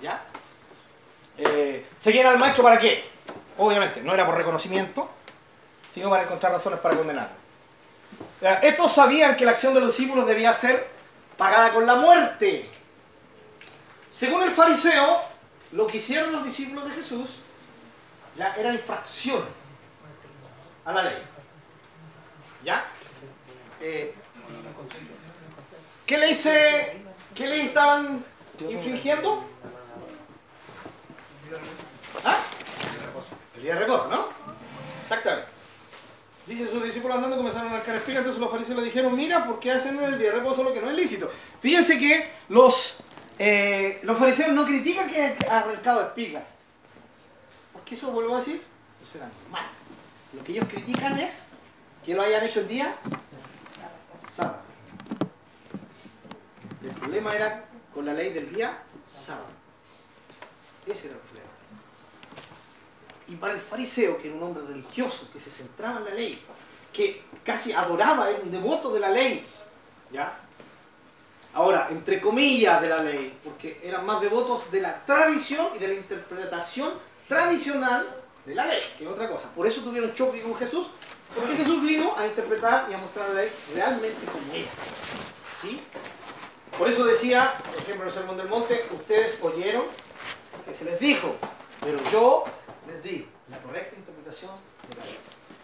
¿Ya? Eh, ¿Seguían al maestro para qué? Obviamente, no era por reconocimiento, sino para encontrar razones para condenarlo. Estos sabían que la acción de los discípulos debía ser pagada con la muerte. Según el fariseo, lo que hicieron los discípulos de Jesús ya era infracción a la ley. ¿Ya? Eh, ¿Qué ley se, qué ley estaban infringiendo? ¿Ah? El día de reposo, ¿no? Exactamente. Dice sus discípulos andando comenzaron a arcar espigas, entonces los fariseos le dijeron, mira, ¿por qué hacen en el día de reposo lo que no es lícito? Fíjense que los, eh, los fariseos no critican que han arrancado espigas. Porque eso, vuelvo a decir, eso era normal. Lo que ellos critican es que lo hayan hecho el día sábado. El problema era con la ley del día sábado. Ese era el problema. Y para el fariseo, que era un hombre religioso, que se centraba en la ley, que casi adoraba, era un devoto de la ley, ¿ya? Ahora, entre comillas de la ley, porque eran más devotos de la tradición y de la interpretación tradicional de la ley, que otra cosa. Por eso tuvieron choque con Jesús, porque Jesús vino a interpretar y a mostrar la ley realmente como era. ¿Sí? Por eso decía, por ejemplo, en el Sermón del Monte, ustedes oyeron que se les dijo, Pero yo les digo, la correcta interpretación de la ley.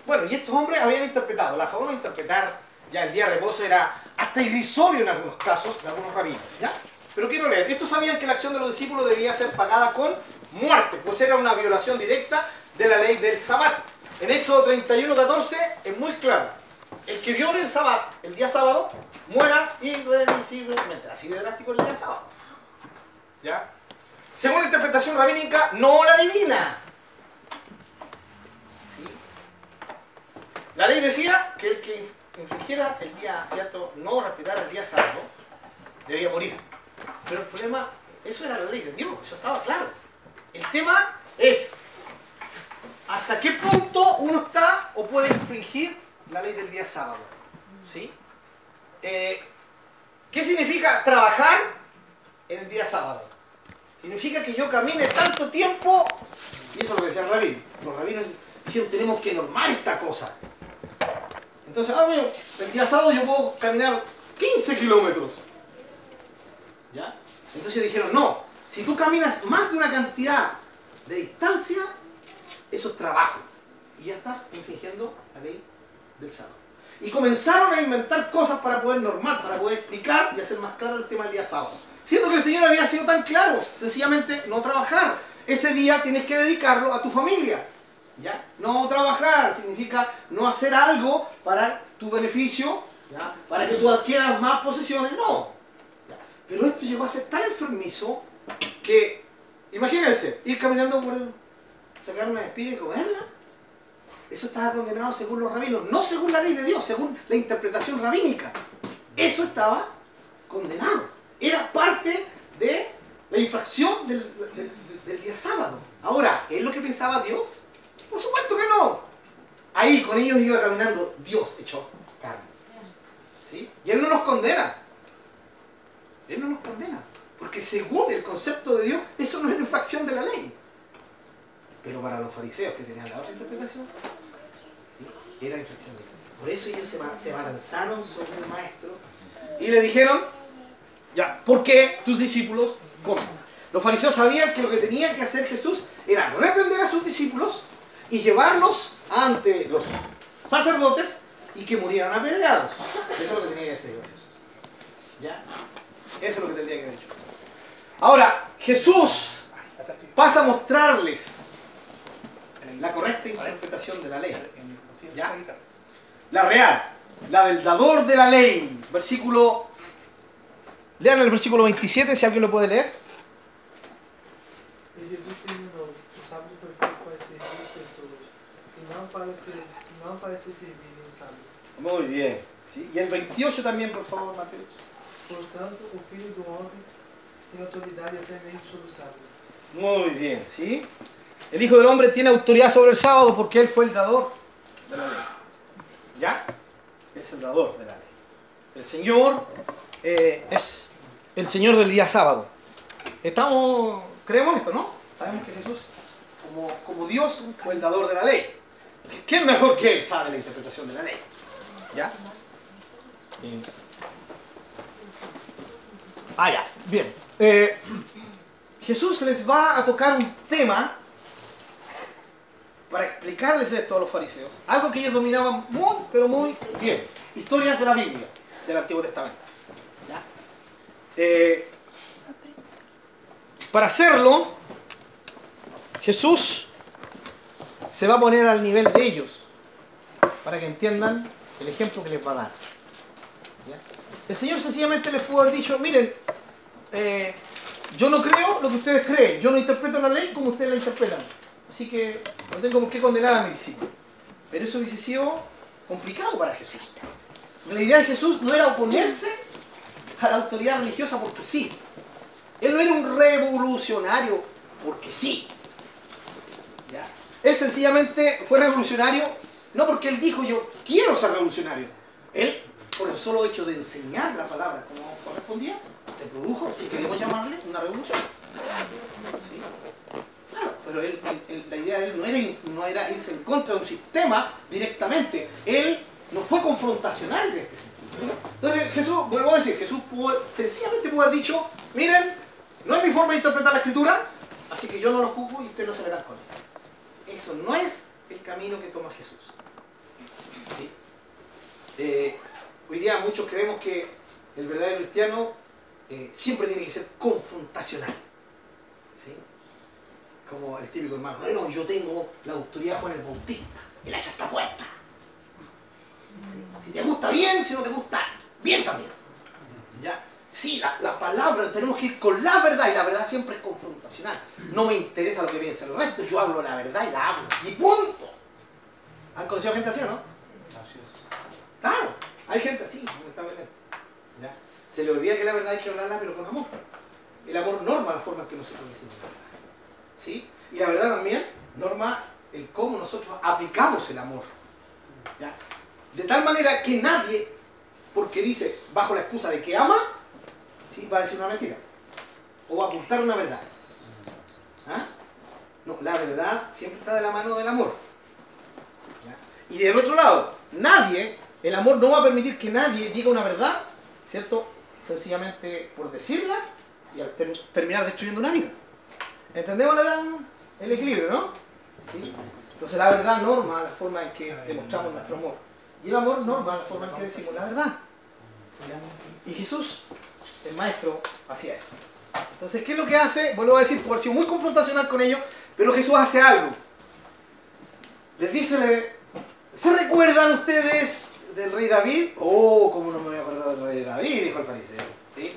Bueno, y estos hombres habían interpretado, la forma de interpretar ya el día de reposo era hasta irrisorio en algunos casos de algunos rabinos, ¿ya? Pero quiero leer, estos sabían que la acción de los discípulos debía ser pagada con muerte, pues era una violación directa de la ley del Sabbat. En Éxodo 31, 14 es muy claro. El que viole el Sabbat, el día sábado, muera irrevisiblemente. Así de drástico el día sábado. ¿Ya? Según la interpretación rabínica, no la divina. ¿Sí? La ley decía que el que infringiera el día, ¿cierto? No respetara el día sábado, debía morir. Pero el problema, eso era la ley de Dios, eso estaba claro. El tema es hasta qué punto uno está o puede infringir la ley del día sábado. ¿Sí? Eh, ¿Qué significa trabajar en el día sábado? Significa que yo camine tanto tiempo, y eso es lo que decían los rabinos. Los rabinos dijeron, tenemos que normar esta cosa. Entonces, ah, el día sábado yo puedo caminar 15 kilómetros. ¿Ya? Entonces dijeron, no, si tú caminas más de una cantidad de distancia, eso es trabajo. Y ya estás infringiendo la ley del sábado. Y comenzaron a inventar cosas para poder normar, para poder explicar y hacer más claro el tema del día sábado. Siendo que el Señor había sido tan claro, sencillamente no trabajar. Ese día tienes que dedicarlo a tu familia. ¿ya? No trabajar significa no hacer algo para tu beneficio, ¿ya? para que tú adquieras más posesiones, no. Pero esto llegó a ser tan enfermizo que, imagínense, ir caminando por el, sacar una espiga y comerla. Eso estaba condenado según los rabinos, no según la ley de Dios, según la interpretación rabínica. Eso estaba condenado. Era parte de la infracción del, día sábado. Ahora, ¿es lo que pensaba Dios? Por supuesto que no. Ahí con ellos iba caminando Dios hecho carne. ¿Sí? Y Él no nos condena. Él no nos condena. Porque según el concepto de Dios, eso no es infracción de la ley. Pero para los fariseos que tenían la otra interpretación, ¿sí? era infracción de la ley. Por eso ellos se, se balanzaron sobre el maestro y le dijeron, ya, ¿por qué tus discípulos comen? Los fariseos sabían que lo que tenía que hacer Jesús era reprender a sus discípulos y llevarlos ante los sacerdotes y que murieran apedreados. Eso es lo que tenía que hacer Jesús. ¿Ya? Eso es lo que tendría que haber hecho. Ahora, Jesús pasa a mostrarles la correcta interpretación de la ley. ¿Ya? La real, la del dador de la ley. Versículo. Lean el versículo 27 si alguien lo puede leer. E Jesus terminou. O sábado foi feito para servir pessoas, e não para, ser, não para ser servido no sábado. Muy bien. ¿sí? Y el 28 también, por favor, Mateo. Portanto, o Filho do Homem tem autoridade até mesmo sobre o sábado. Muy bien, ¿sí? El Hijo del Hombre tiene autoridad sobre el sábado porque Él fue el dador de la ley. ¿Ya? Es el dador de la ley. El Señor eh, es el Señor del día sábado. Estamos, creemos esto, ¿no? Sabemos que Jesús, como, Dios, fue el dador de la ley. ¿Quién mejor que Él sabe la interpretación de la ley? ¿Ya? Eh. Ah, ya, bien. Eh, Jesús les va a tocar un tema para explicarles esto a los fariseos. Algo que ellos dominaban muy, pero muy bien. Historias de la Biblia, del Antiguo Testamento. Eh, para hacerlo, Jesús se va a poner al nivel de ellos, para que entiendan el ejemplo que les va a dar. ¿Ya? El Señor sencillamente les pudo haber dicho, miren, eh, yo no creo lo que ustedes creen, yo no interpreto la ley como ustedes la interpretan. Así que no tengo por qué condenar a mi discípulo. Pero eso hubiese sido complicado para Jesús. La idea de Jesús no era oponerse a la autoridad religiosa porque sí. Él no era un revolucionario porque sí. ¿Ya? Él sencillamente fue revolucionario no porque él dijo yo quiero ser revolucionario. Él, por el solo hecho de enseñar la palabra como correspondía, se produjo, si queremos llamarle, una revolución. Claro, pero él- la idea de él no era, no era irse en contra de un sistema directamente. Él no fue confrontacional de este sentido. Entonces Jesús, vuelvo a decir, Jesús pudo, sencillamente pudo haber dicho, miren, no es mi forma de interpretar la escritura, así que yo no lo juzgo y usted no se verá con él. Eso no es el camino que toma Jesús. Eh, hoy día muchos creemos que el verdadero cristiano eh, siempre tiene que ser confrontacional. Como el típico hermano, no, no, yo tengo la autoridad Juan el Bautista, el hacha está puesta. Si te gusta bien, si no te gusta, bien también. ¿Ya? Sí, la, la palabra, tenemos que ir con la verdad y la verdad siempre es confrontacional. No me interesa lo que piensa el resto, yo hablo la verdad y la hablo. Y punto. ¿Han conocido gente así o no? Gracias. Claro, hay gente así, lamentablemente. ¿Ya? Se le olvida que la verdad hay que hablarla, pero con amor. El amor norma la forma en que nosotros decimos la verdad. ¿Sí? Y la verdad también norma el cómo nosotros aplicamos el amor. ¿Ya? De tal manera que nadie, porque dice bajo la excusa de que ama, ¿sí? va a decir una mentira. O va a ocultar una verdad. ¿Ah? No, la verdad siempre está de la mano del amor. Y del otro lado, nadie, el amor no va a permitir que nadie diga una verdad, ¿cierto? Sencillamente por decirla y al ter- terminar destruyendo una vida. ¿Entendemos la- el equilibrio, no? ¿Sí? Entonces la verdad norma la forma en que demostramos nuestro amor. Y el amor norma la forma en que decimos la verdad. Y Jesús, el maestro, hacía eso. Entonces, ¿qué es lo que hace? Vuelvo a decir, por sido muy confrontacional con ellos, pero Jesús hace algo. Les dice, ¿se recuerdan ustedes del rey David? Oh, ¿cómo no me voy a acordar del rey David? Dijo el fariseo. ¿Sí?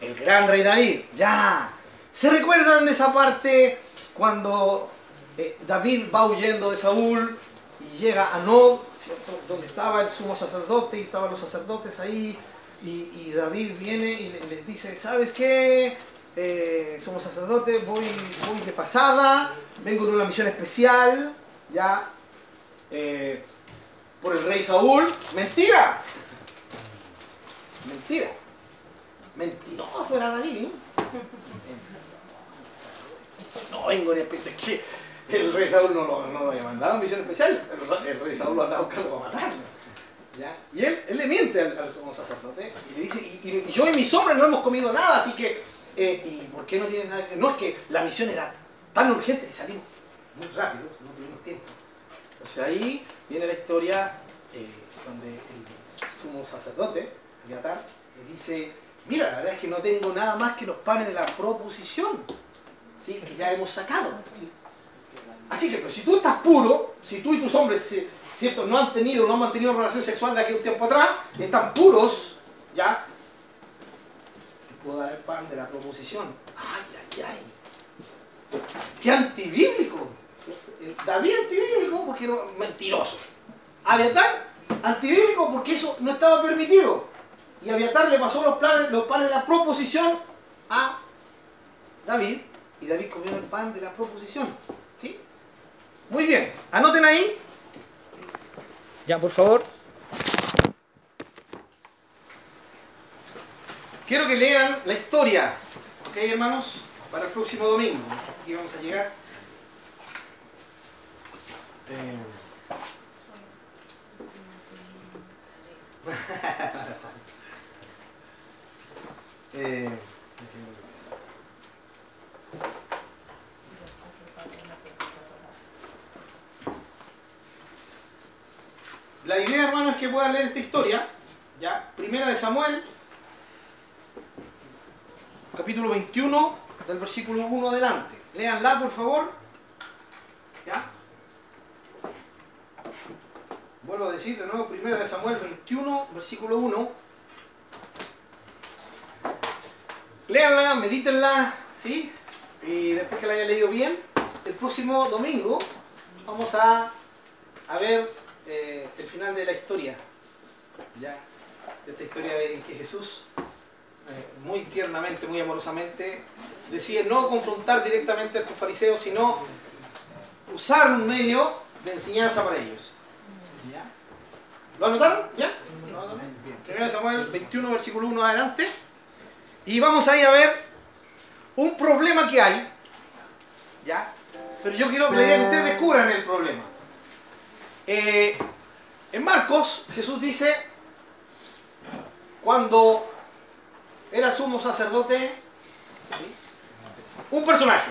El gran rey David, ya. ¿Se recuerdan de esa parte cuando eh, David va huyendo de Saúl y llega a Nob, ¿cierto? donde estaba el sumo sacerdote y estaban los sacerdotes ahí? Y, y David viene y le- les dice, ¿sabes qué? Eh, somos sacerdotes, voy, voy de pasada, vengo de una misión especial, ya, eh, por el rey Saúl. Mentira. Mentira. Mentiroso era David. ¿eh? [laughs] No vengo en especial. El rey Saúl no lo, no lo mandado en misión especial. El, re- el rey Saúl lo andaba buscando para matarlo. ¿Ya? Y él, le miente al, al sumo sacerdote y le dice, y, yo y mis hombres no hemos comido nada, así que, eh, ¿y por qué no tiene nada No, es que la misión era tan urgente que salimos muy rápido, no tuvimos tiempo. Entonces ahí viene la historia eh, donde el sumo sacerdote, Abiatar, le dice, mira, la verdad es que no tengo nada más que los panes de la proposición, ¿sí? que ya hemos sacado. Así que, pero si tú estás puro, si tú y tus hombres eh, ¿cierto? no han tenido, no han mantenido relación sexual de aquí un tiempo atrás, están puros, ¿ya? Te puedo dar el pan de la proposición. Ay, ay, ay. Qué antibíblico. ¿cierto? David antibíblico porque era mentiroso. Abiatar antibíblico porque eso no estaba permitido. Y Abiatar le pasó los, planes, los panes de la proposición a David y David comió el pan de la proposición. ¿Sí? Muy bien, anoten ahí. Ya, por favor. Quiero que lean la historia, ¿ok, hermanos? Para el próximo domingo. Aquí vamos a llegar. Eh, [laughs] eh, La idea, hermano, es que puedan leer esta historia, ¿ya? Primera de Samuel, capítulo 21, del versículo 1 adelante. Léanla, por favor. ¿Ya? Vuelvo a decir de nuevo, primera de Samuel 21, versículo 1. Léanla, medítenla, ¿sí? Y después que la haya leído bien, el próximo domingo vamos a, a ver eh, el final de la historia, ¿ya? De esta historia de- en que Jesús, eh, muy tiernamente, muy amorosamente, decide no confrontar directamente a estos fariseos, sino usar un medio de enseñanza para ellos. ¿Ya? ¿Lo anotaron? ¿Ya? ¿Lo anotaron? Bien. Primero Samuel 21, versículo 1 adelante. Y vamos ahí a ver un problema que hay. ¿Ya? Pero yo quiero que ustedes descubran el problema. Eh, en Marcos, Jesús dice, cuando era sumo sacerdote, un personaje,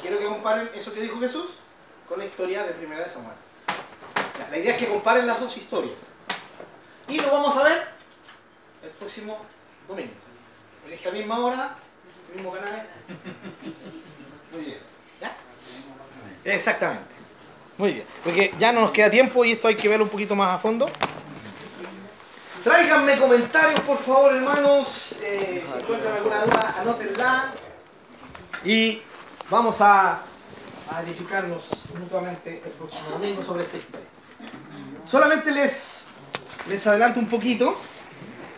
quiero que comparen eso que dijo Jesús con la historia de Primera de Samuel. La idea es que comparen las dos historias. Y lo vamos a ver el próximo domingo. En esta misma hora, mismo canal. Muy bien. Exactamente. Muy bien. Porque ya no nos queda tiempo y esto hay que verlo un poquito más a fondo. Tráiganme comentarios, por favor, hermanos. Eh, si encuentran alguna duda, anótenla. Y vamos a, a edificarnos mutuamente el próximo domingo sobre esta historia. Solamente les, les adelanto un poquito.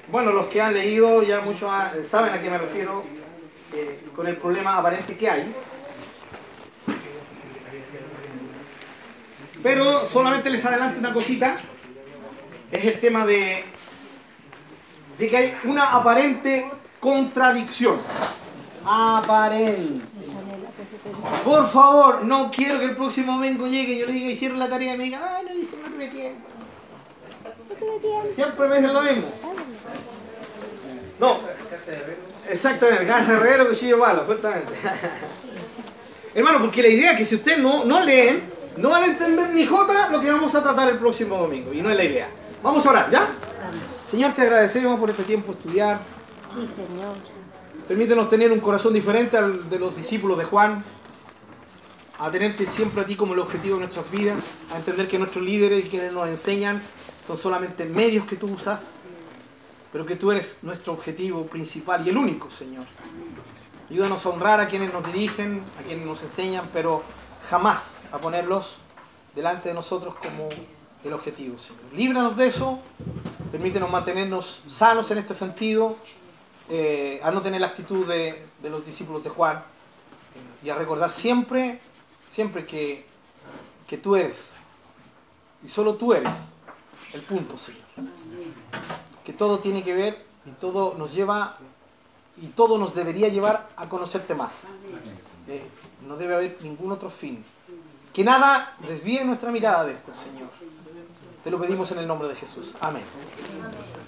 Bueno, los que han leído ya muchos ha- saben a qué me refiero eh, con el problema aparente que hay. Pero solamente les adelanto una cosita. Es el tema de, de que hay una aparente contradicción. Aparente. Por favor, no quiero que el próximo domingo llegue y yo le diga hicieron la tarea y me diga, ay, no hice, no tuve tiempo. Siempre me dicen lo mismo. No, exactamente, casa de herrero, cuchillo malo, justamente. [laughs] Hermano, porque la idea es que si ustedes no, no leen, no van a entender ni jota lo que vamos a tratar el próximo domingo. Y no es la idea. Vamos a orar, ¿ya? Señor, te agradecemos por este tiempo estudiar. Sí, Señor. Permítenos tener un corazón diferente al de los discípulos de Juan, a tenerte siempre a ti como el objetivo de nuestras vidas, a entender que nuestros líderes y quienes nos enseñan son solamente medios que tú usas, pero que tú eres nuestro objetivo principal y el único, Señor. Ayúdanos a honrar a quienes nos dirigen, a quienes nos enseñan, pero jamás a ponerlos delante de nosotros como el objetivo, Señor. Líbranos de eso, permítenos mantenernos sanos en este sentido, eh, a no tener la actitud de, de los discípulos de Juan eh, y a recordar siempre, siempre que, que tú eres y solo tú eres el punto, Señor. Que todo tiene que ver y todo nos lleva y todo nos debería llevar a conocerte más. Eh, no debe haber ningún otro fin. Que nada desvíe nuestra mirada de esto, Señor. Te lo pedimos en el nombre de Jesús. Amén.